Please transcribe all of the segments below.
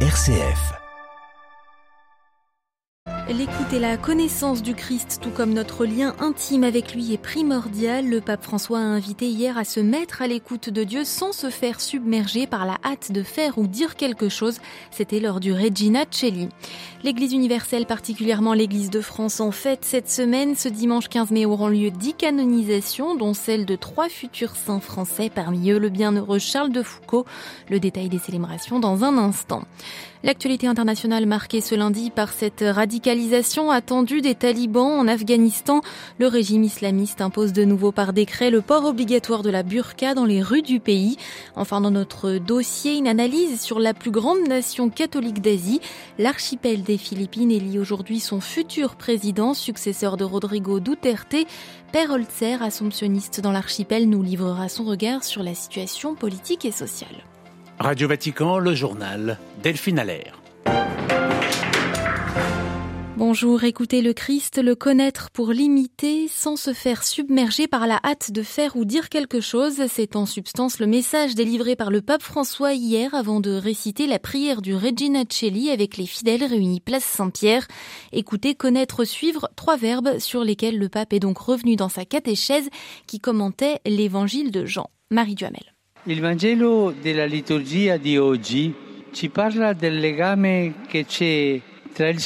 RCF. L'écoute et la connaissance du Christ, tout comme notre lien intime avec lui, est primordial. Le pape François a invité hier à se mettre à l'écoute de Dieu sans se faire submerger par la hâte de faire ou dire quelque chose. C'était lors du Regina Celli. L'Église universelle, particulièrement l'Église de France, en fête cette semaine. Ce dimanche 15 mai auront lieu dix canonisations, dont celle de trois futurs saints français, parmi eux le bienheureux Charles de Foucault. Le détail des célébrations dans un instant. L'actualité internationale marquée ce lundi par cette radicalisation attendue des talibans en Afghanistan. Le régime islamiste impose de nouveau par décret le port obligatoire de la burqa dans les rues du pays. Enfin, dans notre dossier, une analyse sur la plus grande nation catholique d'Asie. L'archipel des Philippines élit aujourd'hui son futur président, successeur de Rodrigo Duterte. Père Holzer, assomptionniste dans l'archipel, nous livrera son regard sur la situation politique et sociale. Radio Vatican, le journal Delphine Allaire. Bonjour, écoutez le Christ, le connaître pour l'imiter sans se faire submerger par la hâte de faire ou dire quelque chose. C'est en substance le message délivré par le pape François hier avant de réciter la prière du Regina Celli avec les fidèles réunis place Saint-Pierre. Écoutez, connaître, suivre, trois verbes sur lesquels le pape est donc revenu dans sa catéchèse qui commentait l'évangile de Jean. Marie Duhamel. Il Vangelo della liturgia di oggi ci parla del legame che c'è e.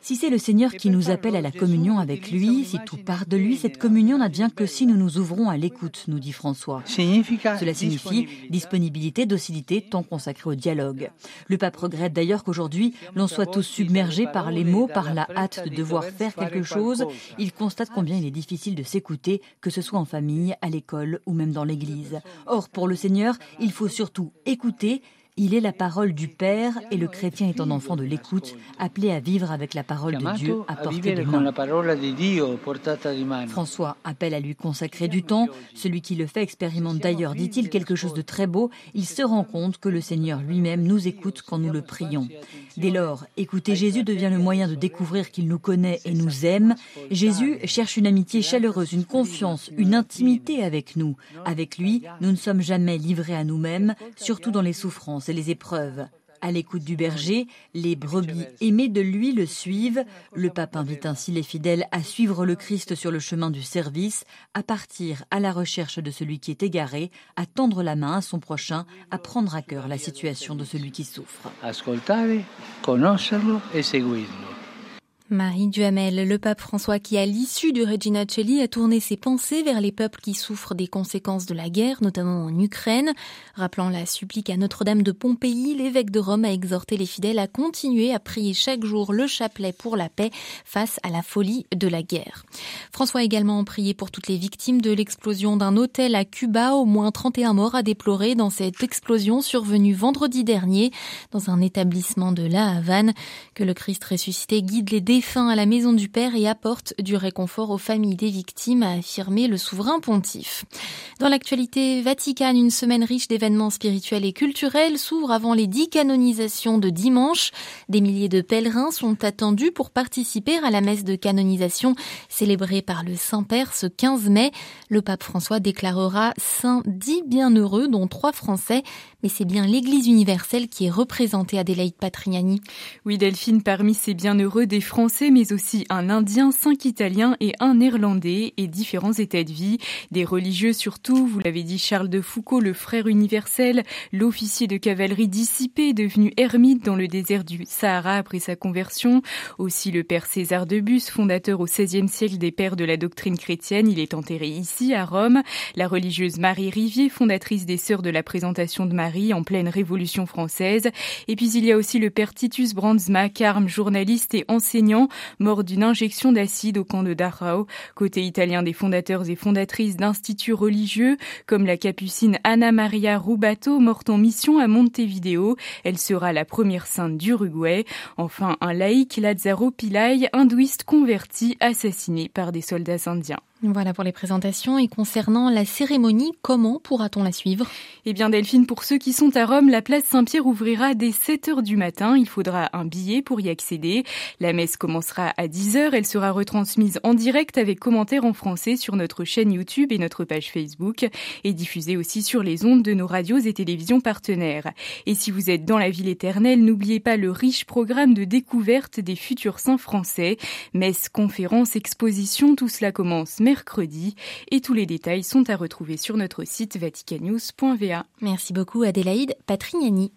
Si c'est le Seigneur qui nous appelle à la communion avec lui, si tout part de lui, cette communion n'advient que si nous nous ouvrons à l'écoute, nous dit François. Cela signifie disponibilité, docilité, temps consacré au dialogue. Le pape regrette d'ailleurs qu'aujourd'hui, l'on soit tous submergés par les mots, par la hâte de devoir faire quelque chose. Il constate combien il est difficile de s'écouter, que ce soit en famille, à l'école ou même dans l'église. Or, pour le Seigneur, il faut surtout écouter, il est la parole du Père et le chrétien est un enfant de l'écoute, appelé à vivre avec la parole de Dieu à portée de main. François appelle à lui consacrer du temps. Celui qui le fait expérimente d'ailleurs, dit-il, quelque chose de très beau. Il se rend compte que le Seigneur lui-même nous écoute quand nous le prions. Dès lors, écouter Jésus devient le moyen de découvrir qu'il nous connaît et nous aime. Jésus cherche une amitié chaleureuse, une confiance, une intimité avec nous. Avec lui, nous ne sommes jamais livrés à nous-mêmes, surtout dans les souffrances et les épreuves. À l'écoute du berger, les brebis aimées de lui le suivent. Le pape invite ainsi les fidèles à suivre le Christ sur le chemin du service, à partir à la recherche de celui qui est égaré, à tendre la main à son prochain, à prendre à cœur la situation de celui qui souffre. Ascoltare, conoscerlo e seguirlo. Marie Duhamel, le pape François qui, à l'issue du Regina Celli, a tourné ses pensées vers les peuples qui souffrent des conséquences de la guerre, notamment en Ukraine. Rappelant la supplique à Notre-Dame de Pompéi, l'évêque de Rome a exhorté les fidèles à continuer à prier chaque jour le chapelet pour la paix face à la folie de la guerre. François a également prié pour toutes les victimes de l'explosion d'un hôtel à Cuba. Au moins 31 morts à déplorer dans cette explosion survenue vendredi dernier dans un établissement de La Havane. Que le Christ ressuscité guide les fin à la maison du Père et apporte du réconfort aux familles des victimes, a affirmé le souverain pontife. Dans l'actualité Vaticane, une semaine riche d'événements spirituels et culturels s'ouvre avant les dix canonisations de dimanche. Des milliers de pèlerins sont attendus pour participer à la messe de canonisation célébrée par le Saint-Père ce 15 mai. Le pape François déclarera saint dix bienheureux, dont trois Français, mais c'est bien l'Église universelle qui est représentée à Adélaïde Patriani. Oui, Delphine, parmi ces bienheureux, des Français, mais aussi un Indien, cinq Italiens et un Néerlandais, et différents états de vie, des religieux surtout, vous l'avez dit, Charles de Foucault, le frère universel, l'officier de cavalerie dissipé, devenu ermite dans le désert du Sahara après sa conversion, aussi le père César de Bus, fondateur au XVIe siècle des pères de la doctrine chrétienne, il est enterré ici, à Rome, la religieuse Marie Rivier, fondatrice des Sœurs de la Présentation de Marie, en pleine Révolution française. Et puis il y a aussi le père Titus Brandsma, carme, journaliste et enseignant, mort d'une injection d'acide au camp de Dachau. Côté italien des fondateurs et fondatrices d'instituts religieux, comme la capucine Anna Maria Rubato, morte en mission à Montevideo. Elle sera la première sainte d'Uruguay. Enfin, un laïc, Lazzaro Pillay, hindouiste converti, assassiné par des soldats indiens. Voilà pour les présentations. Et concernant la cérémonie, comment pourra-t-on la suivre? Eh bien Delphine, pour ceux qui sont à Rome, la place Saint-Pierre ouvrira dès 7 heures du matin. Il faudra un billet pour y accéder. La messe commencera à 10 heures. Elle sera retransmise en direct avec commentaires en français sur notre chaîne YouTube et notre page Facebook et diffusée aussi sur les ondes de nos radios et télévisions partenaires. Et si vous êtes dans la ville éternelle, n'oubliez pas le riche programme de découverte des futurs saints français. Messe, conférences, expositions, tout cela commence et tous les détails sont à retrouver sur notre site vaticannews.va. Merci beaucoup Adélaïde Patrignani.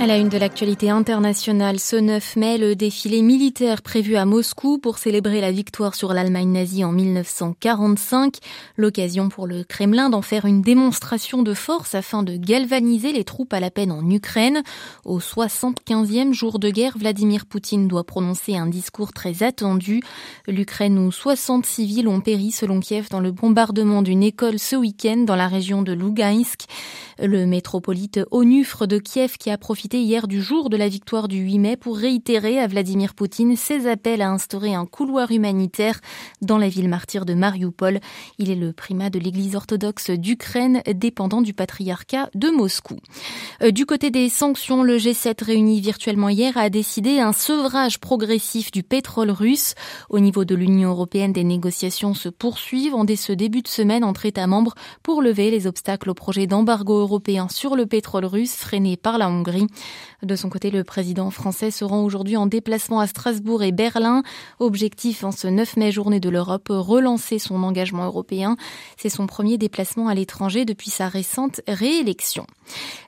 À la une de l'actualité internationale, ce 9 mai, le défilé militaire prévu à Moscou pour célébrer la victoire sur l'Allemagne nazie en 1945. L'occasion pour le Kremlin d'en faire une démonstration de force afin de galvaniser les troupes à la peine en Ukraine. Au 75e jour de guerre, Vladimir Poutine doit prononcer un discours très attendu. L'Ukraine où 60 civils ont péri selon Kiev dans le bombardement d'une école ce week-end dans la région de Lugansk. Le métropolite Onufre de Kiev qui a profité hier du jour de la victoire du 8 mai pour réitérer à Vladimir Poutine ses appels à instaurer un couloir humanitaire dans la ville martyre de Mariupol. Il est le primat de l'église orthodoxe d'Ukraine, dépendant du patriarcat de Moscou. Euh, du côté des sanctions, le G7 réuni virtuellement hier a décidé un sevrage progressif du pétrole russe. Au niveau de l'Union européenne, des négociations se poursuivent en dès ce début de semaine entre États membres pour lever les obstacles au projet d'embargo européen sur le pétrole russe freiné par la Hongrie. De son côté, le président français se rend aujourd'hui en déplacement à Strasbourg et Berlin. Objectif en ce 9 mai journée de l'Europe, relancer son engagement européen. C'est son premier déplacement à l'étranger depuis sa récente réélection.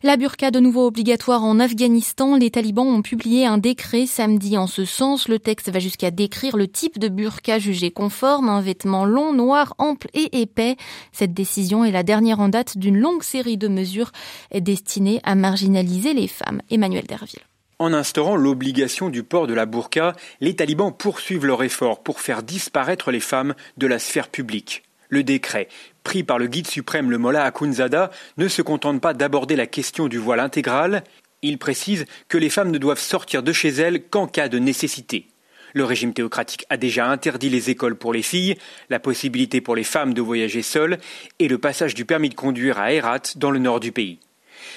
La burqa de nouveau obligatoire en Afghanistan. Les talibans ont publié un décret samedi en ce sens. Le texte va jusqu'à décrire le type de burqa jugé conforme, un vêtement long, noir, ample et épais. Cette décision est la dernière en date d'une longue série de mesures destinées à marginaliser les femmes. Emmanuel Derville. En instaurant l'obligation du port de la burqa, les talibans poursuivent leur effort pour faire disparaître les femmes de la sphère publique. Le décret, pris par le guide suprême le Mollah Akhundzada, ne se contente pas d'aborder la question du voile intégral, il précise que les femmes ne doivent sortir de chez elles qu'en cas de nécessité. Le régime théocratique a déjà interdit les écoles pour les filles, la possibilité pour les femmes de voyager seules et le passage du permis de conduire à Herat dans le nord du pays.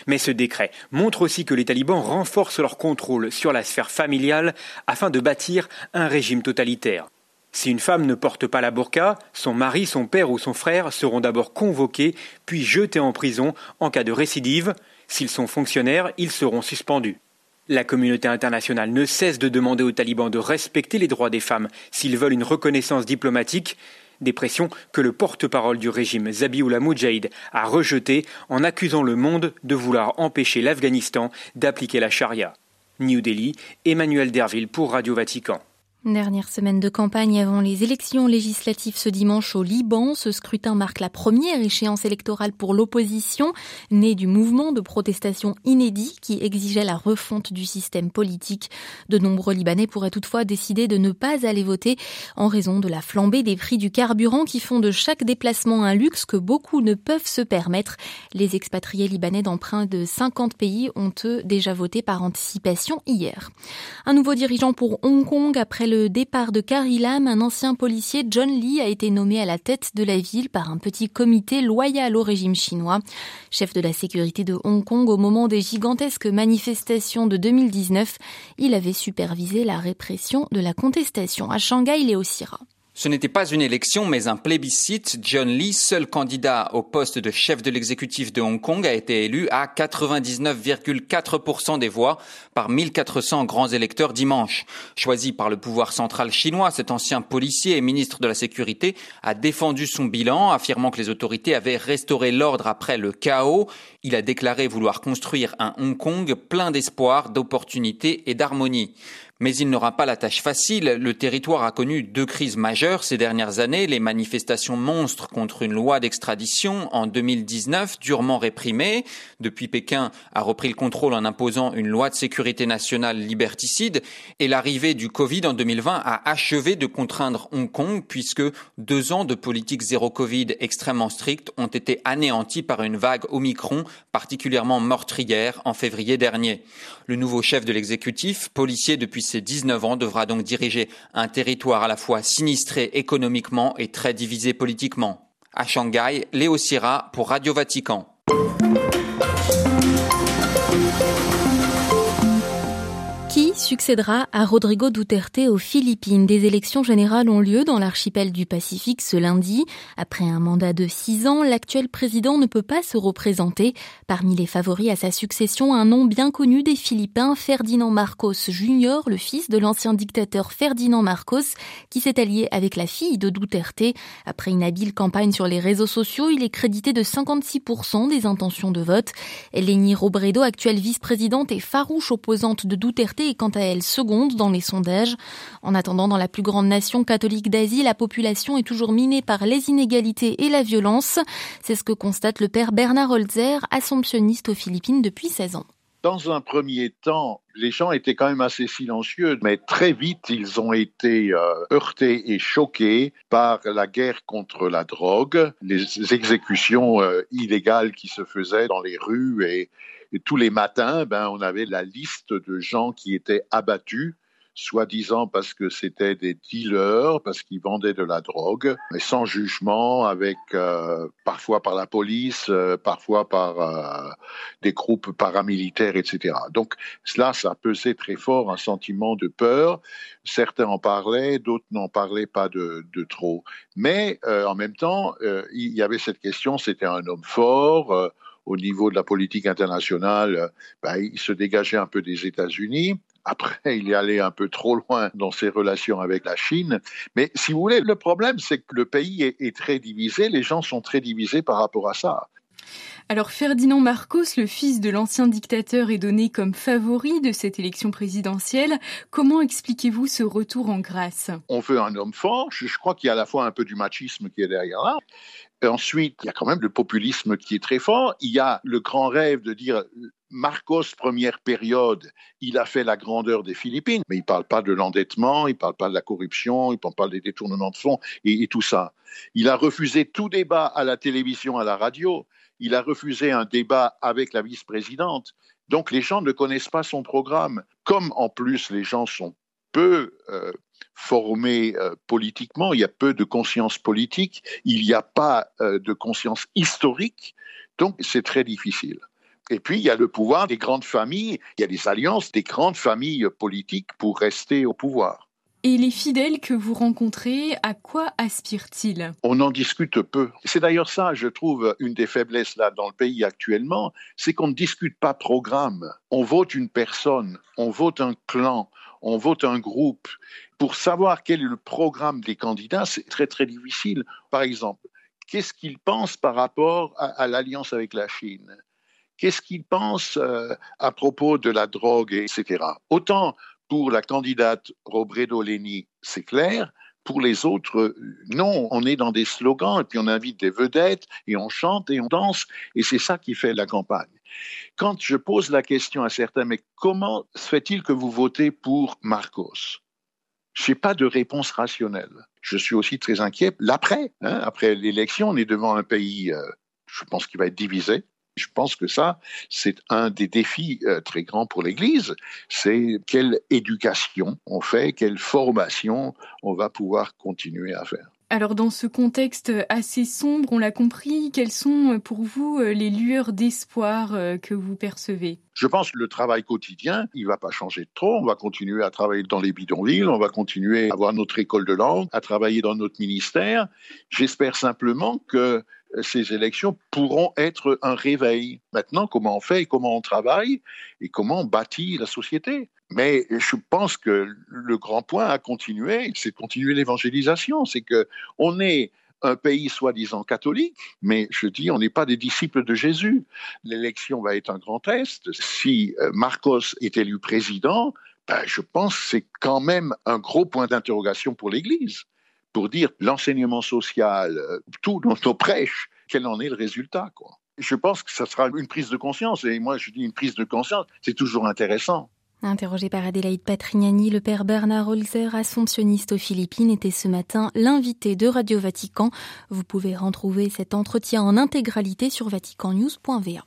Mais ce décret montre aussi que les talibans renforcent leur contrôle sur la sphère familiale afin de bâtir un régime totalitaire. Si une femme ne porte pas la burqa, son mari, son père ou son frère seront d'abord convoqués, puis jetés en prison en cas de récidive. S'ils sont fonctionnaires, ils seront suspendus. La communauté internationale ne cesse de demander aux talibans de respecter les droits des femmes s'ils veulent une reconnaissance diplomatique, des pressions que le porte-parole du régime Zabiullah Mujahid a rejetées en accusant le monde de vouloir empêcher l'Afghanistan d'appliquer la charia. New Delhi, Emmanuel Derville pour Radio Vatican. Dernière semaine de campagne avant les élections législatives ce dimanche au Liban. Ce scrutin marque la première échéance électorale pour l'opposition, née du mouvement de protestation inédit qui exigeait la refonte du système politique. De nombreux Libanais pourraient toutefois décider de ne pas aller voter en raison de la flambée des prix du carburant qui font de chaque déplacement un luxe que beaucoup ne peuvent se permettre. Les expatriés libanais d'emprunt de 50 pays ont eux déjà voté par anticipation hier. Un nouveau dirigeant pour Hong Kong après départ de Carrie Lam, un ancien policier, John Lee, a été nommé à la tête de la ville par un petit comité loyal au régime chinois. Chef de la sécurité de Hong Kong au moment des gigantesques manifestations de 2019, il avait supervisé la répression de la contestation. À Shanghai, Léo Sira. Ce n'était pas une élection, mais un plébiscite. John Lee, seul candidat au poste de chef de l'exécutif de Hong Kong, a été élu à 99,4% des voix par 1400 grands électeurs dimanche. Choisi par le pouvoir central chinois, cet ancien policier et ministre de la Sécurité a défendu son bilan, affirmant que les autorités avaient restauré l'ordre après le chaos. Il a déclaré vouloir construire un Hong Kong plein d'espoir, d'opportunités et d'harmonie. Mais il n'aura pas la tâche facile. Le territoire a connu deux crises majeures ces dernières années. Les manifestations monstres contre une loi d'extradition en 2019, durement réprimée. Depuis, Pékin a repris le contrôle en imposant une loi de sécurité nationale liberticide. Et l'arrivée du Covid en 2020 a achevé de contraindre Hong Kong puisque deux ans de politique zéro Covid extrêmement stricte ont été anéantis par une vague Omicron particulièrement meurtrière en février dernier. Le nouveau chef de l'exécutif, policier depuis ses 19 ans devra donc diriger un territoire à la fois sinistré économiquement et très divisé politiquement. À Shanghai, Léo Sira pour Radio Vatican. Succédera à Rodrigo Duterte aux Philippines. Des élections générales ont lieu dans l'archipel du Pacifique ce lundi. Après un mandat de six ans, l'actuel président ne peut pas se représenter. Parmi les favoris à sa succession, un nom bien connu des Philippins, Ferdinand Marcos Jr., le fils de l'ancien dictateur Ferdinand Marcos, qui s'est allié avec la fille de Duterte. Après une habile campagne sur les réseaux sociaux, il est crédité de 56% des intentions de vote. Leni Robredo, actuelle vice-présidente et farouche opposante de Duterte, est quant à seconde dans les sondages. En attendant, dans la plus grande nation catholique d'Asie, la population est toujours minée par les inégalités et la violence. C'est ce que constate le père Bernard Holzer, assomptionniste aux Philippines depuis 16 ans. Dans un premier temps, les gens étaient quand même assez silencieux, mais très vite, ils ont été euh, heurtés et choqués par la guerre contre la drogue, les exécutions euh, illégales qui se faisaient dans les rues et tous les matins, ben, on avait la liste de gens qui étaient abattus, soi-disant parce que c'était des dealers, parce qu'ils vendaient de la drogue, mais sans jugement, avec euh, parfois par la police, euh, parfois par euh, des groupes paramilitaires, etc. Donc cela, ça pesait très fort un sentiment de peur. Certains en parlaient, d'autres n'en parlaient pas de trop. Mais en même temps, il y avait cette question, c'était un homme fort au niveau de la politique internationale, ben, il se dégageait un peu des États-Unis. Après, il est allé un peu trop loin dans ses relations avec la Chine. Mais si vous voulez, le problème, c'est que le pays est, très divisé. Les gens sont très divisés par rapport à ça. Alors Ferdinand Marcos, le fils de l'ancien dictateur, est donné comme favori de cette élection présidentielle. Comment expliquez-vous ce retour en grâce? On veut un homme fort. Je crois qu'il y a à la fois un peu du machisme qui est derrière là. Ensuite, il y a quand même le populisme qui est très fort. Il y a le grand rêve de dire Marcos, première période, il a fait la grandeur des Philippines, mais il ne parle pas de l'endettement, il ne parle pas de la corruption, il ne parle pas des détournements de fonds et, tout ça. Il a refusé tout débat à la télévision, à la radio. Il a refusé un débat avec la vice-présidente. Donc les gens ne connaissent pas son programme. Comme en plus les gens sont peu euh, formés euh, politiquement, il y a peu de conscience politique, il n'y a pas euh, de conscience historique, donc c'est très difficile. Et puis, il y a le pouvoir des grandes familles, il y a des alliances des grandes familles politiques pour rester au pouvoir. Et les fidèles que vous rencontrez, à quoi aspirent-ils? On en discute peu. C'est d'ailleurs ça, je trouve, une des faiblesses là dans le pays actuellement, c'est qu'on ne discute pas programme. On vote une personne, on vote un clan, on vote un groupe. Pour savoir quel est le programme des candidats, c'est très très difficile. Par exemple, qu'est-ce qu'ils pensent par rapport à, l'alliance avec la Chine? Qu'est-ce qu'ils pensent euh, à propos de la drogue, etc. Autant pour la candidate Robredo Leni, c'est clair. Pour les autres, non, on est dans des slogans et puis on invite des vedettes et on chante et on danse et c'est ça qui fait la campagne. Quand je pose la question à certains, mais comment se fait-il que vous votez pour Marcos? Je n'ai pas de réponse rationnelle. Je suis aussi très inquiet l'après. Hein, après l'élection, on est devant un pays, euh, je pense, qui va être divisé. Je pense que ça, c'est un des défis euh, très grands pour l'Église. C'est quelle éducation on fait, quelle formation on va pouvoir continuer à faire. Alors dans ce contexte assez sombre, on l'a compris, quelles sont pour vous euh, les lueurs d'espoir euh, que vous percevez? Je pense que le travail quotidien, il va pas changer trop. On va continuer à travailler dans les bidonvilles, on va continuer à avoir notre école de langue, à travailler dans notre ministère. J'espère simplement que ces élections pourront être un réveil. Maintenant, comment on fait et comment on travaille et comment on bâtit la société. Mais je pense que le grand point à continuer, c'est de continuer l'évangélisation. C'est que on est un pays soi-disant catholique, mais je dis, on n'est pas des disciples de Jésus. L'élection va être un grand test. Si euh, Marcos est élu président, ben, je pense que c'est quand même un gros point d'interrogation pour l'Église, pour dire l'enseignement social, euh, tout dans nos prêches, quel en est le résultat. Quoi. Je pense que ça sera une prise de conscience, et moi je dis une prise de conscience, c'est toujours intéressant. Interrogé par Adélaïde Patrignani, le père Bernard Holzer, assomptionniste aux Philippines, était ce matin l'invité de Radio Vatican. Vous pouvez retrouver cet entretien en intégralité sur vaticannews.va.